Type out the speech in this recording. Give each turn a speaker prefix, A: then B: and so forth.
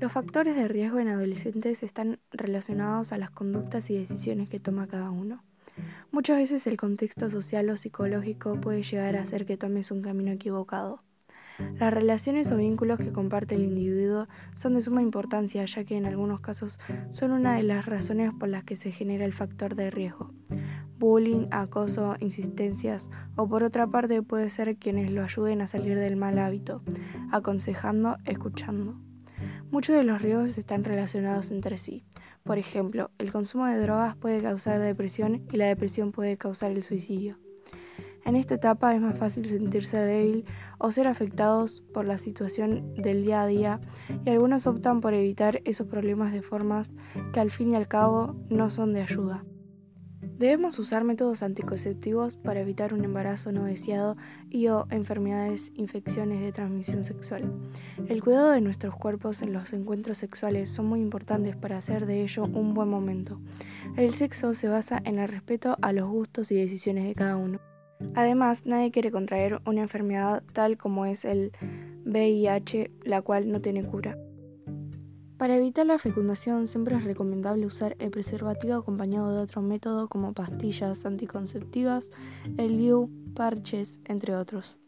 A: Los factores de riesgo en adolescentes están relacionados a las conductas y decisiones que toma cada uno. Muchas veces el contexto social o psicológico puede llegar a hacer que tomes un camino equivocado. Las relaciones o vínculos que comparte el individuo son de suma importancia ya que en algunos casos son una de las razones por las que se genera el factor de riesgo. Bullying, acoso, insistencias o por otra parte puede ser quienes lo ayuden a salir del mal hábito, aconsejando, escuchando. Muchos de los riesgos están relacionados entre sí. Por ejemplo, el consumo de drogas puede causar depresión y la depresión puede causar el suicidio. En esta etapa es más fácil sentirse débil o ser afectados por la situación del día a día y algunos optan por evitar esos problemas de formas que al fin y al cabo no son de ayuda. Debemos usar métodos anticonceptivos para evitar un embarazo no deseado y o enfermedades, infecciones de transmisión sexual. El cuidado de nuestros cuerpos en los encuentros sexuales son muy importantes para hacer de ello un buen momento. El sexo se basa en el respeto a los gustos y decisiones de cada uno. Además, nadie quiere contraer una enfermedad tal como es el VIH, la cual no tiene cura. Para evitar la fecundación siempre es recomendable usar el preservativo acompañado de otro método como pastillas anticonceptivas, el DIU, parches, entre otros.